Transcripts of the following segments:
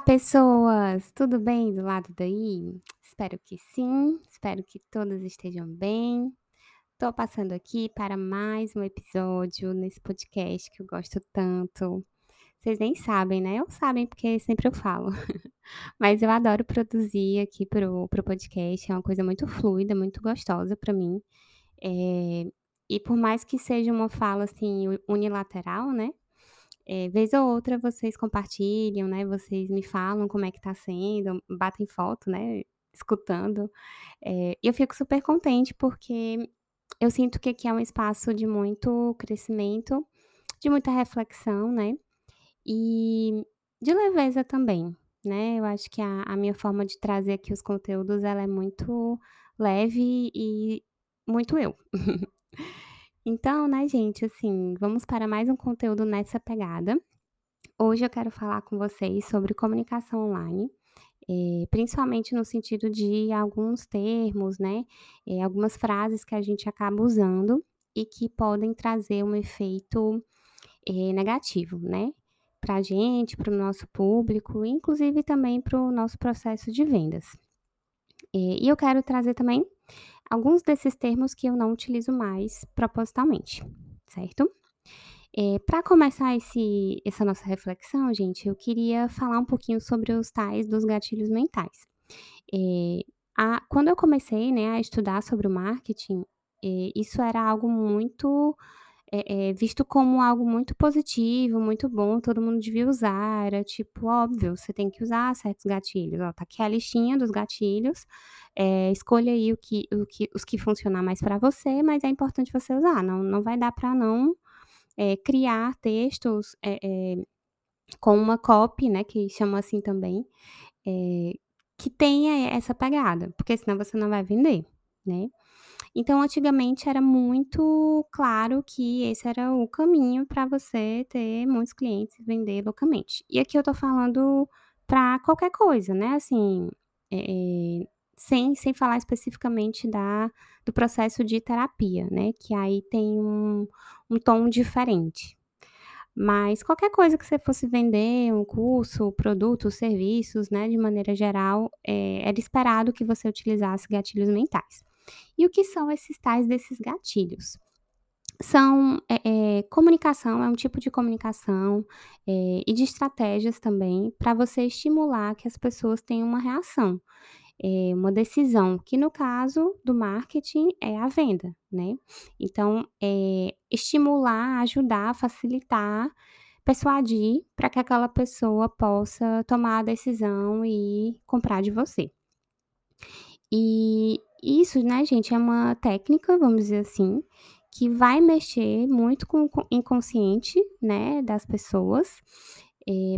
Olá, pessoas! Tudo bem do lado daí? Espero que sim, espero que todas estejam bem. Tô passando aqui para mais um episódio nesse podcast que eu gosto tanto. Vocês nem sabem, né? Ou sabem porque sempre eu falo. Mas eu adoro produzir aqui pro, podcast, é uma coisa muito fluida, muito gostosa para mim. Eh, e por mais que seja uma fala assim unilateral, né? Eh, vez ou outra vocês compartilham, né, vocês me falam como é que tá sendo, batem foto, né, escutando. E eu fico super contente, porque eu sinto que aqui é um espaço de muito crescimento, de muita reflexão, né, e de leveza também, né. Eu acho que a a minha forma de trazer aqui os conteúdos, ela é muito leve e muito eu. Então, né, gente, assim, vamos para mais um conteúdo nessa pegada. Hoje eu quero falar com vocês sobre comunicação online, eh, principalmente no sentido de alguns termos, né, eh, algumas frases que a gente acaba usando e que podem trazer um efeito, eh, negativo, né, para a gente, para o nosso público, inclusive também para o nosso processo de vendas. E eu quero trazer também alguns desses termos que eu não utilizo mais propositalmente, certo? para começar esse essa nossa reflexão, gente, eu queria falar um pouquinho sobre os tais dos gatilhos mentais. Eh, a quando eu comecei, né, a estudar sobre o marketing, eh, isso era algo muito, eh eh, visto como algo muito positivo, muito bom, todo mundo devia usar, era tipo, óbvio, você tem que usar certos gatilhos, ó, tá aqui a listinha dos gatilhos, eh, escolha aí o que o que os que funcionar mais para você, mas é importante você usar, não não vai dar para não eh, criar textos, eh, com uma copy, né, que chama assim também, que tenha essa pegada, porque senão você não vai vender, né. Então antigamente era muito claro que esse era o caminho para você ter muitos clientes e vender loucamente. E aqui eu tô falando para qualquer coisa, né, assim, eh eh, sem sem falar especificamente da do processo de terapia, né, que aí tem um um tom diferente. Mas qualquer coisa que você fosse vender, um curso, produtos, serviços, né, de maneira geral, eh, era esperado que você utilizasse gatilhos mentais. E o que são esses tais desses gatilhos? São, eh eh, comunicação, é um tipo de comunicação, eh, e de estratégias também para você estimular que as pessoas tenham uma reação, eh, uma decisão, que no caso do marketing é a venda, né. Então, eh, estimular, ajudar, facilitar, persuadir para que aquela pessoa possa tomar a decisão e comprar de você. E isso, né, gente, é uma técnica, vamos dizer assim, que vai mexer muito com o co inconsciente, né, das pessoas,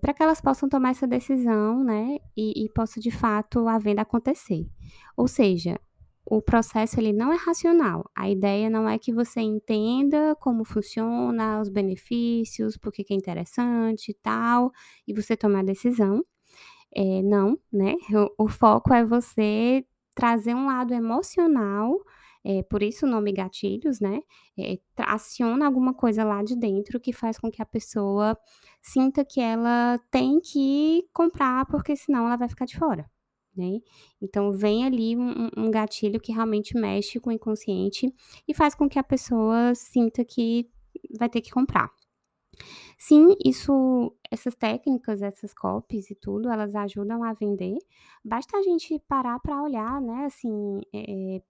para que elas possam tomar essa decisão, né, e e possa de fato a venda acontecer. Ou seja, o processo ele não é racional, a ideia não é que você entenda como funciona, os benefícios, por que é interessante e tal, e você tomar a decisão. Eh, não, né, o o foco é você trazer um lado emocional, eh, por isso o nome gatilhos, né, tra aciona alguma coisa lá de dentro que faz com que a pessoa sinta que ela tem que comprar, porque senão ela vai ficar de fora, né. Então vem ali um um gatilho que realmente mexe com o inconsciente e faz com que a pessoa sinta que vai ter que comprar. Sim, isso essas técnicas, essas copies e tudo, elas ajudam a vender. Basta a gente parar para olhar, né, assim, eh eh,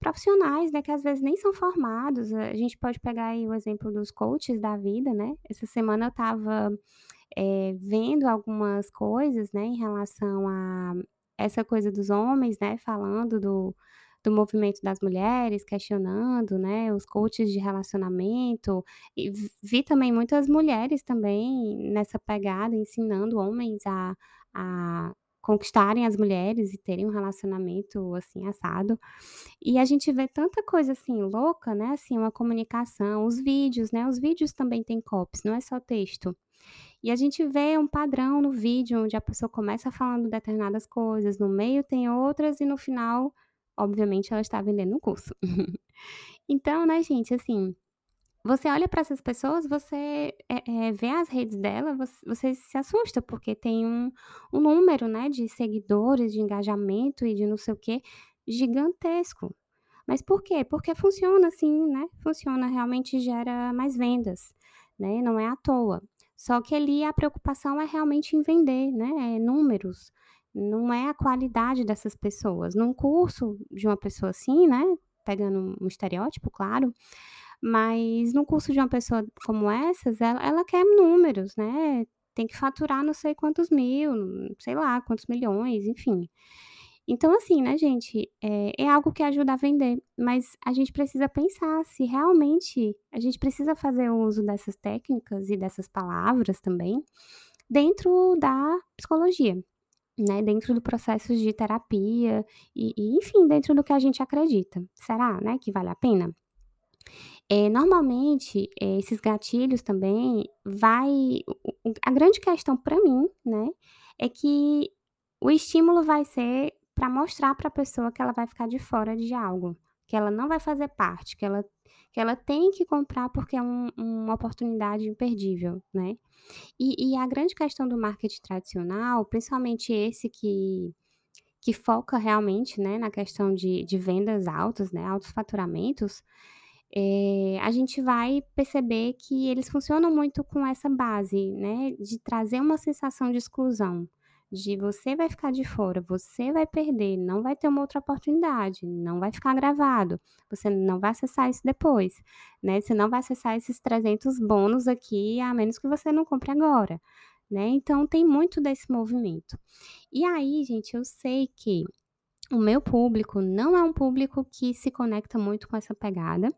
profissionais, né, que às vezes nem são formados. A gente pode pegar aí o exemplo dos coaches da vida, né. Essa semana eu estava, eh, vendo algumas coisas, né, em relação a essa coisa dos homens, né, falando do do movimento das mulheres, questionando, né, os coaches de relacionamento, e vi também muitas mulheres também nessa pegada, ensinando homens a a conquistarem as mulheres e terem um relacionamento, assim, assado. E a gente vê tanta coisa, assim, louca, né, assim, uma comunicação, os vídeos, né, os vídeos também têm copies, não é só texto. E a gente vê um padrão no vídeo onde a pessoa começa falando determinadas coisas, no meio tem outras e no final Obviamente ela está vendendo um curso. Então, né, gente, assim, você olha para essas pessoas, você, eh eh, vê as redes dela, voc você se assusta, porque tem um um número, né, de seguidores, de engajamento e de não sei o quê, gigantesco. Mas por quê? Porque funciona assim, né, funciona, realmente gera mais vendas, né, não é à toa. Só que ali a preocupação é realmente em vender, né, é números, não é a qualidade dessas pessoas. Num curso de uma pessoa assim, né, pegando um estereótipo, claro, mas num curso de uma pessoa como essas, ela ela quer números, né, tem que faturar não sei quantos mil, sei lá quantos milhões, enfim. Então assim, né, gente, eh, é algo que ajuda a vender, mas a gente precisa pensar se realmente a gente precisa fazer uso dessas técnicas e dessas palavras também, dentro da psicologia, né, dentro do processo de terapia e e enfim, dentro do que a gente acredita. Será, né, que vale a pena? Eh, normalmente, eh, esses gatilhos também vai a grande questão pra mim, né, é que o estímulo vai ser pra mostrar pra pessoa que ela vai ficar de fora de algo, que ela não vai fazer parte, que ela que ela tem que comprar porque é um uma oportunidade imperdível, né. E e a grande questão do marketing tradicional, principalmente esse que que foca realmente, né, na questão de de vendas altas, né, altos faturamentos, eh, a gente vai perceber que eles funcionam muito com essa base, né, de trazer uma sensação de exclusão, de você vai ficar de fora, você vai perder, não vai ter uma outra oportunidade, não vai ficar gravado, você não vai acessar isso depois, né, você não vai acessar esses 300 bônus aqui, a menos que você não compre agora, né, então tem muito desse movimento. E aí, gente, eu sei que o meu público não é um público que se conecta muito com essa pegada,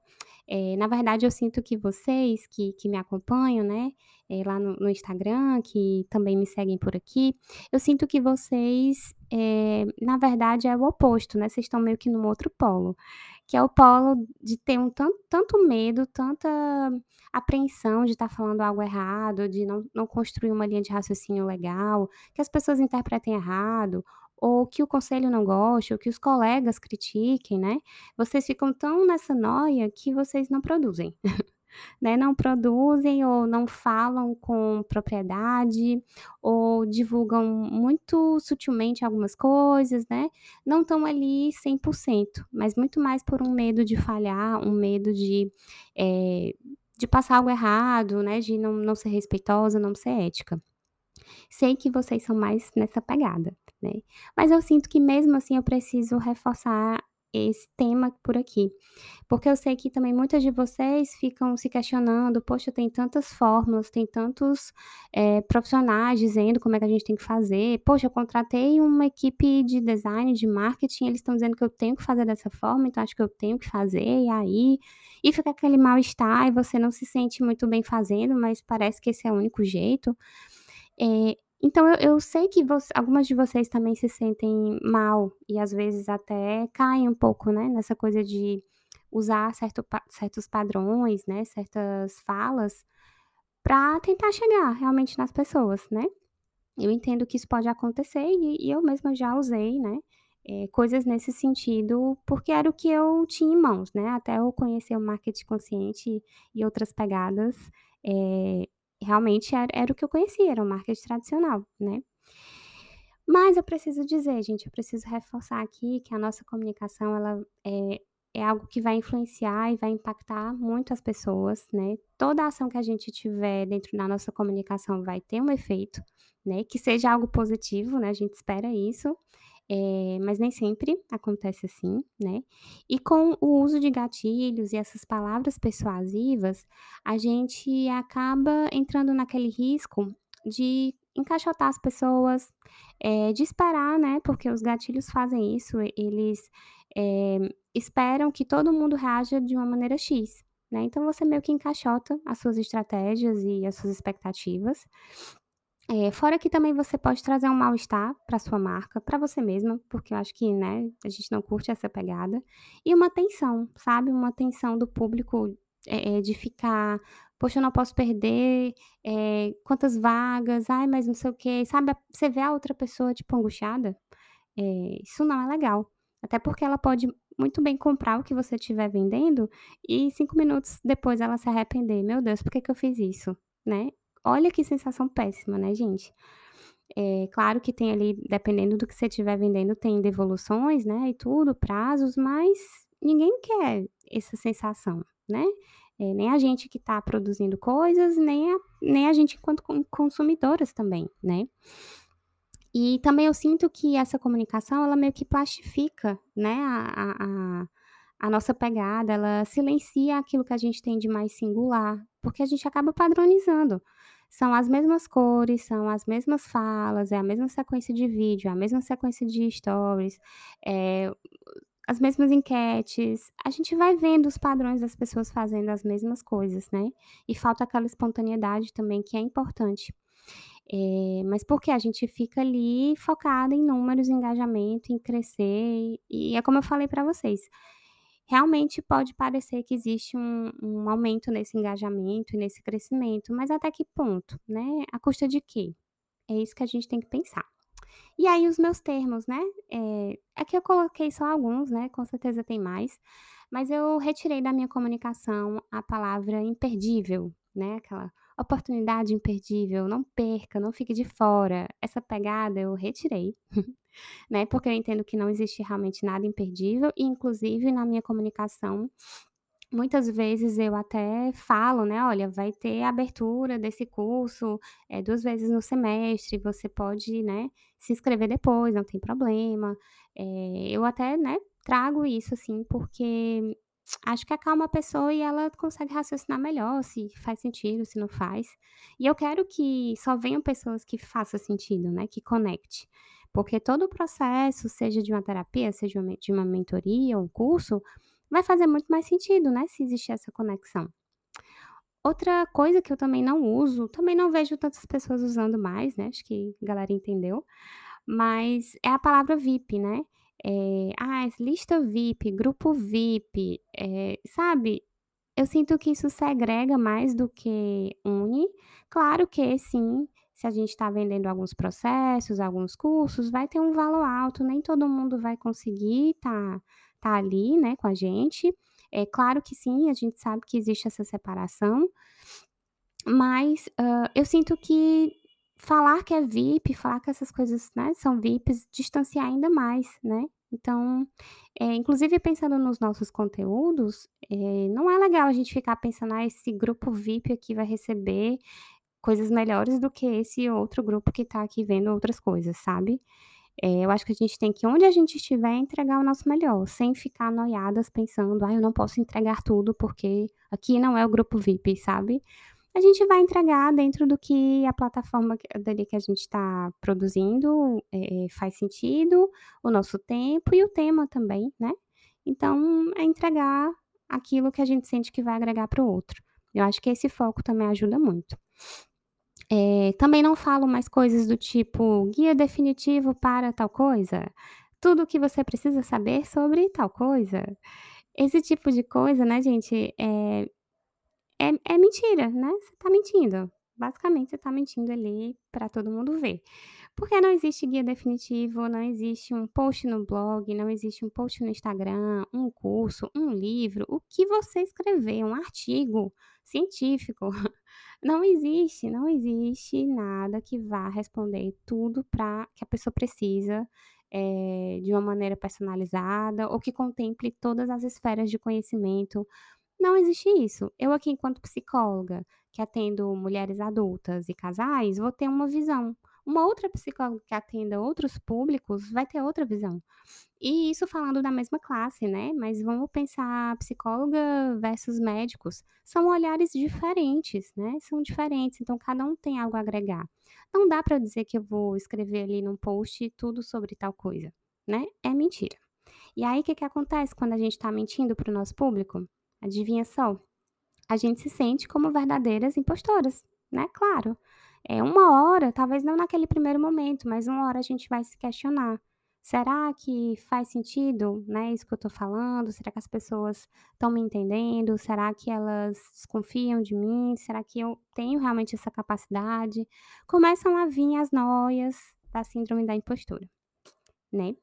eh, na verdade eu sinto que vocês que que me acompanham, né, eh, lá no no Instagram, que também me seguem por aqui, eu sinto que vocês, eh, na verdade é o oposto, né, vocês estão meio que num outro polo, que é o polo de ter um tan tanto medo, tanta apreensão de estar falando algo errado, de não não construir uma linha de raciocínio legal, que as pessoas interpretem errado, ou que o conselho não goste, ou que os colegas critiquem, né, vocês ficam tão nessa noia que vocês não produzem, né, não produzem ou não falam com propriedade, ou divulgam muito sutilmente algumas coisas, né, não estão ali 100%, mas muito mais por um medo de falhar, um medo de, eh, de passar algo errado, né, de não não ser respeitosa, não ser ética. Sei que vocês são mais nessa pegada, né, mas eu sinto que mesmo assim eu preciso reforçar esse tema por aqui, porque eu sei que também muitas de vocês ficam se questionando: "Poxa, tem tantas fórmulas, tem tantos, eh, profissionais dizendo como é que a gente tem que fazer. Poxa, eu contratei uma equipe de design, de marketing, eles estão dizendo que eu tenho que fazer dessa forma, então acho que eu tenho que fazer, e aí?". E fica aquele mal-estar e você não se sente muito bem fazendo, mas parece que esse é o único jeito. Eh, então eu eu sei que voc algumas de vocês também se sentem mal e às vezes até caem um pouco, né, nessa coisa de usar certo certos padrões, né, certas falas, pra tentar chegar realmente nas pessoas, né. Eu entendo que isso pode acontecer e e eu mesma já usei, né, eh, coisas nesse sentido, porque era o que eu tinha em mãos, né, até eu conhecer o marketing consciente e outras pegadas, eh, realmente era era o que eu conhecia, era o marketing tradicional, né. Mas eu preciso dizer, gente, eu preciso reforçar aqui que a nossa comunicação ela é é algo que vai influenciar e vai impactar muito as pessoas, né, toda ação que a gente tiver dentro da nossa comunicação vai ter um efeito, né, que seja algo positivo, né, a gente espera isso, eh, mas nem sempre acontece assim, né. E com o uso de gatilhos e essas palavras persuasivas, a gente acaba entrando naquele risco de encaixotar as pessoas, de esperar, né, porque os gatilhos fazem isso, eles, eh, esperam que todo mundo reaja de uma maneira "x", né, então você meio que encaixota as suas estratégias e as suas expectativas. Eh, fora que também você pode trazer um mal-estar pra sua marca, pra você mesma, porque eu acho que, né, a gente não curte essa pegada, e uma tensão, sabe, uma tensão do público, eh eh, de ficar: "Poxa, eu não posso perder, eh, quantas vagas, ai, mas não sei o quê", sabe, você vê a outra pessoa, tipo, angustiada, eh, isso não é legal, até porque ela pode muito bem comprar o que você estiver vendendo e 5 minutos depois ela se arrepender: "Meu Deus, por que que eu fiz isso?", né. Olha que sensação péssima, né, gente. É claro que tem ali, dependendo do que você estiver vendendo, tem devoluções, né, e tudo, prazos, mas ninguém quer essa sensação, né. Eh, nem a gente que está produzindo coisas, nem a nem a gente enquanto con consumidoras também, né. E também eu sinto que essa comunicação ela meio que plastifica, né, a a a nossa pegada, ela silencia aquilo que a gente tem de mais singular, porque a gente acaba padronizando. São as mesmas cores, são as mesmas falas, é a mesma sequência de vídeo, é a mesma sequência de stories, eh, as mesmas enquetes. A gente vai vendo os padrões das pessoas fazendo as mesmas coisas, né, e falta aquela espontaneidade também que é importante. Eh, mas porque a gente fica ali focada em números, engajamento, em crescer, e é como eu falei para vocês, realmente pode parecer que existe um um aumento nesse engajamento e nesse crescimento, mas até que ponto, né, à custa de quê? É isso que a gente tem que pensar. E aí os meus termos, né, eh, aqui eu coloquei só alguns, né, com certeza tem mais, mas eu retirei da minha comunicação a palavra imperdível, né, aquela oportunidade imperdível, não perca, não fique de fora, essa pegada eu retirei, né, porque eu entendo que não existe realmente nada imperdível e inclusive na minha comunicação, muitas vezes eu até falo, né: "Olha, vai ter abertura desse curso, eh, 2 vezes no semestre, você pode, né, se inscrever depois, não tem problema". Eh, eu até, né, trago isso, assim, porque acho que acalma a pessoa e ela consegue raciocinar melhor se faz sentido, se não faz. E eu quero que só venham pessoas que faça sentido, né, que conecte. Porque todo o processo, seja de uma terapia, seja de uma mentoria um curso, vai fazer muito mais sentido, né, se existir essa conexão. Outra coisa que eu também não uso, também não vejo tantas pessoas usando mais, né, acho que a galera entendeu, mas é a palavra VIP, né. Eh, "Ah, lista VIP, grupo VIP", eh, sabe, eu sinto que isso segrega mais do que une. Claro que sim, se a gente está vendendo alguns processos, alguns cursos, vai ter um valor alto, nem todo mundo vai conseguir estar estar ali, né, com a gente. É claro que sim, a gente sabe que existe essa separação, mas, hã, eu sinto que falar que é VIP, falar que essas coisas, né, são VIPs, distanciar ainda mais, né. Então, eh, inclusive pensando nos nossos conteúdos, eh, não é legal a gente ficar pensando: "Ah, esse grupo VIP aqui vai receber coisas melhores do que esse outro grupo que está aqui vendo outras coisas", sabe. Eh, eu acho que a gente tem que, onde a gente estiver, entregar o nosso melhor, sem ficar noiadas pensando: "Ai, eu não posso entregar tudo, porque aqui não é o grupo VIP", sabe. A gente vai entregar dentro do que a plataforma dali que a gente está produzindo, eh eh, faz sentido, o nosso tempo e o tema também, né. Então, é entregar aquilo que a gente sente que vai agregar para o outro. Eu acho que esse foco também ajuda muito. Eh, também não falo mais coisas do tipo: "Guia definitivo para tal coisa", "Tudo o que você precisa saber sobre tal coisa". Esse tipo de coisa, né, gente, é é é mentira, né, você está mentindo. Basicamente você está mentindo ali para todo mundo ver. Porque não existe guia definitivo, não existe um post no blog, não existe um post no Instagram, um curso, um livro, o que você escrever, um artigo científico, não existe, não existe nada que vá responder tudo pra que a pessoa precisa, eh, de uma maneira personalizada ou que contemple todas as esferas de conhecimento. Não existe isso. Eu aqui enquanto psicóloga, que atendo mulheres adultas e casais, vou ter uma visão. Uma outra psicóloga que atenda outros públicos vai ter outra visão. E isso falando da mesma classe, né, mas vamos pensar psicóloga versus médicos, são olhares diferentes, né, são diferentes, então cada um tem algo a agregar. Não dá para dizer que eu vou escrever ali num post tudo sobre tal coisa, né, é mentira. E aí que que acontece quando a gente está mentindo para o nosso público? Adivinha só? A gente se sente como verdadeiras impostoras, né, claro. É uma hora, talvez não naquele primeiro momento, mas uma hora a gente vai se questionar: "Será que faz sentido, né, isso que eu estou falando? Será que as pessoas estão me entendendo? Será que elas desconfiam de mim? Será que eu tenho realmente essa capacidade?". Começam a vir as noias da síndrome da impostura, né.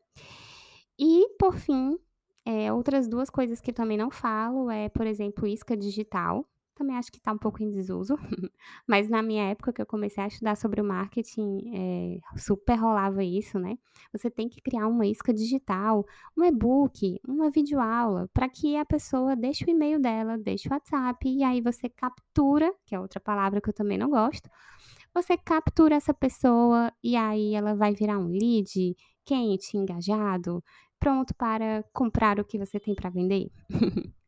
E por fim, Eh, outras 2 coisas que também não falo é, por exemplo, isca digital, também acho que tá um pouco em desuso, mas na minha época que eu comecei a estudar sobre o marketing, eh, super rolava isso, né. Você tem que criar uma isca digital, um e-book, uma videoaula, para que a pessoa deixe o e-mail dela, deixe o WhatsApp, e aí você captura, que é outra palavra que eu também não gosto, você captura essa pessoa, e aí ela vai virar um lead quente, engajado, pronto para comprar o que você tem para vender.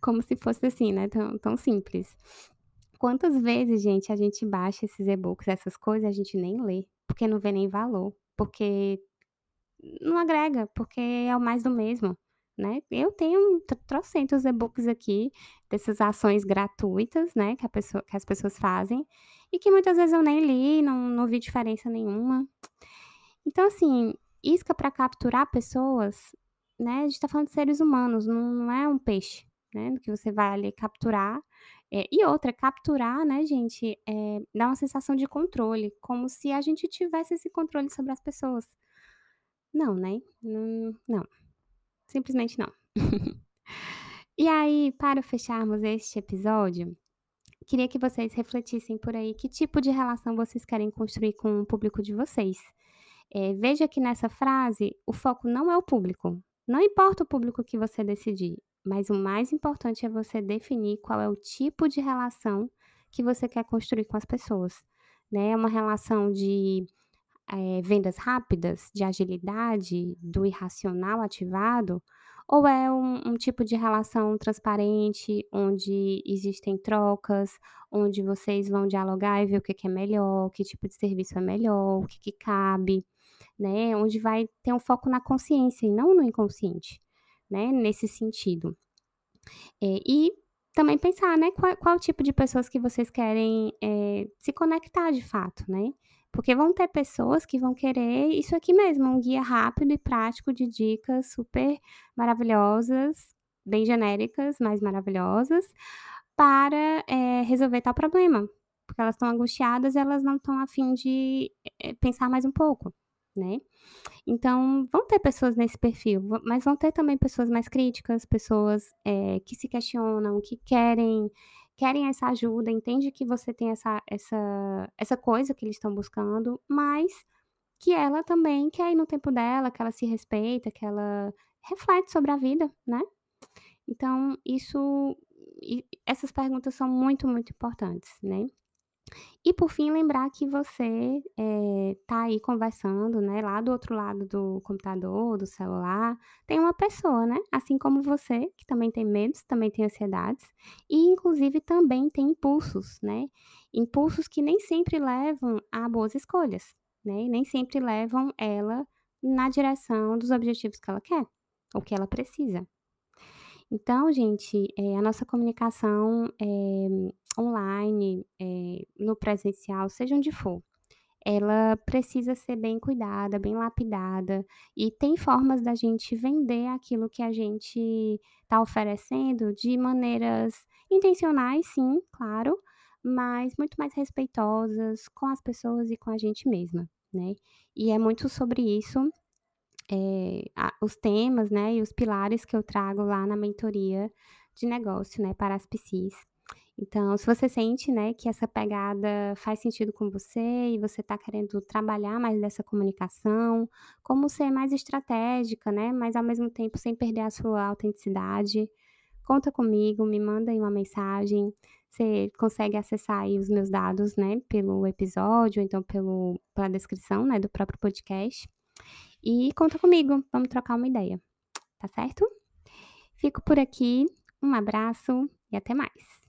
Como se fosse assim, né, tão tão simples. Quantas vezes, gente, a gente baixa esses e-books, essas coisas, a gente nem lê, porque não vê nem valor, porque não agrega, porque é o mais do mesmo, né. Eu tenho tro trocentos e-books aqui, dessas ações gratuitas, né, que pessoa que as pessoas fazem, e que muitas vezes eu nem li, não não vi diferença nenhuma. Então, assim, isca para capturar pessoas, né, a gente tá falando de seres humanos, não não é um peixe, né, que você vai ali capturar. Eh, e outra, capturar, né, gente, eh, dá uma sensação de controle, como se a gente tivesse esse controle sobre as pessoas. Não, né, não não, simplesmente não. E aí, para fecharmos este episódio, queria que vocês refletissem por aí que tipo de relação vocês querem construir com o público de vocês. Eh, veja que nessa frase, o foco não é o público, não importa o público que você decidir, mas o mais importante é você definir qual é o tipo de relação que você quer construir com as pessoas, né. É uma relação de, eh, vendas rápidas, de agilidade, do irracional ativado, ou é um um tipo de relação transparente, onde existem trocas, onde vocês vão dialogar e ver o que que é melhor, que tipo de serviço é melhor, o que que cabe, né, onde vai ter um foco na consciência e não no inconsciente, né, nesse sentido. Eh, e também pensar, né, qual qual tipo de pessoas que vocês querem, eh, se conectar de fato, né. Porque vão ter pessoas que vão querer isso aqui mesmo, um guia rápido e prático de dicas super maravilhosas, bem genéricas, mas maravilhosas, para, eh, resolver tal problema, porque elas estão angustiadas elas não estão a fim de, eh, pensar mais um pouco, né. Então, vão ter pessoas nesse perfil, mas vão ter também pessoas mais críticas, pessoas, eh, que se questionam, que querem querem essa ajuda, entende que você tem essa essa essa coisa que eles estão buscando, mas que ela também quer ir no tempo dela, que ela se respeita, que ela reflete sobre a vida, né. Então isso essas perguntas são muito, muito importantes, né. E por fim, lembrar que você, eh, tá aí conversando, né, lá do outro lado do computador, do celular, tem uma pessoa, né, assim como você, que também tem medos, também tem ansiedades, e inclusive também tem impulsos, né, impulsos que nem sempre levam a boas escolhas, né, e nem sempre levam ela na direção dos objetivos que ela quer, ou que ela precisa. Então, gente, eh, a nossa comunicação, eh, online, eh, no presencial, seja onde for, ela precisa ser bem cuidada, bem lapidada, e tem formas da gente vender aquilo que a gente tá oferecendo de maneiras intencionais, sim, claro, mas muito mais respeitosas com as pessoas e com a gente mesma, né. E é muito sobre isso eh, a os temas, né, e os pilares que eu trago lá na mentoria de negócio, né, para as PCs. Então, se você sente, né, que essa pegada faz sentido com você e você tá querendo trabalhar mais dessa comunicação, como ser mais estratégica, né, mas ao mesmo tempo sem perder a sua autenticidade, conta comigo, me manda aí uma mensagem. Você consegue acessar aí os meus dados, né, pelo episódio então pelo pela descrição, né, do próprio podcast. E conta comigo, vamos trocar uma ideia, tá certo? Fico por aqui, um abraço e até mais.